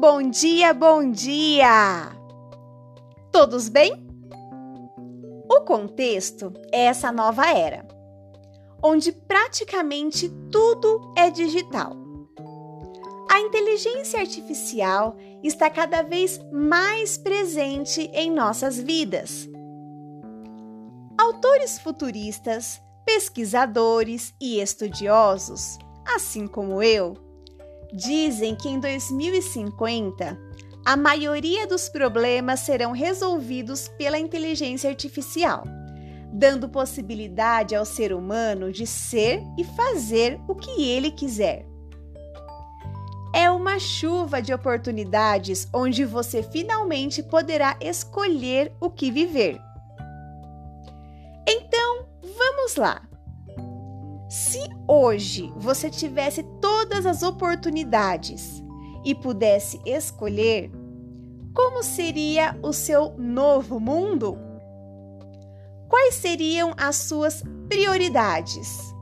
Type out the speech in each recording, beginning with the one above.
Bom dia, bom dia! Todos bem? O contexto é essa nova era, onde praticamente tudo é digital. A inteligência artificial está cada vez mais presente em nossas vidas. Autores futuristas, pesquisadores e estudiosos assim como eu, Dizem que em 2050 a maioria dos problemas serão resolvidos pela inteligência artificial, dando possibilidade ao ser humano de ser e fazer o que ele quiser. É uma chuva de oportunidades onde você finalmente poderá escolher o que viver. Então, vamos lá! Se hoje você tivesse todas as oportunidades e pudesse escolher, como seria o seu novo mundo? Quais seriam as suas prioridades?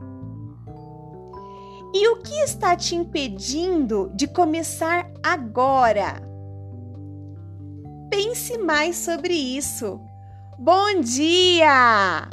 E o que está te impedindo de começar agora? Pense mais sobre isso. Bom dia!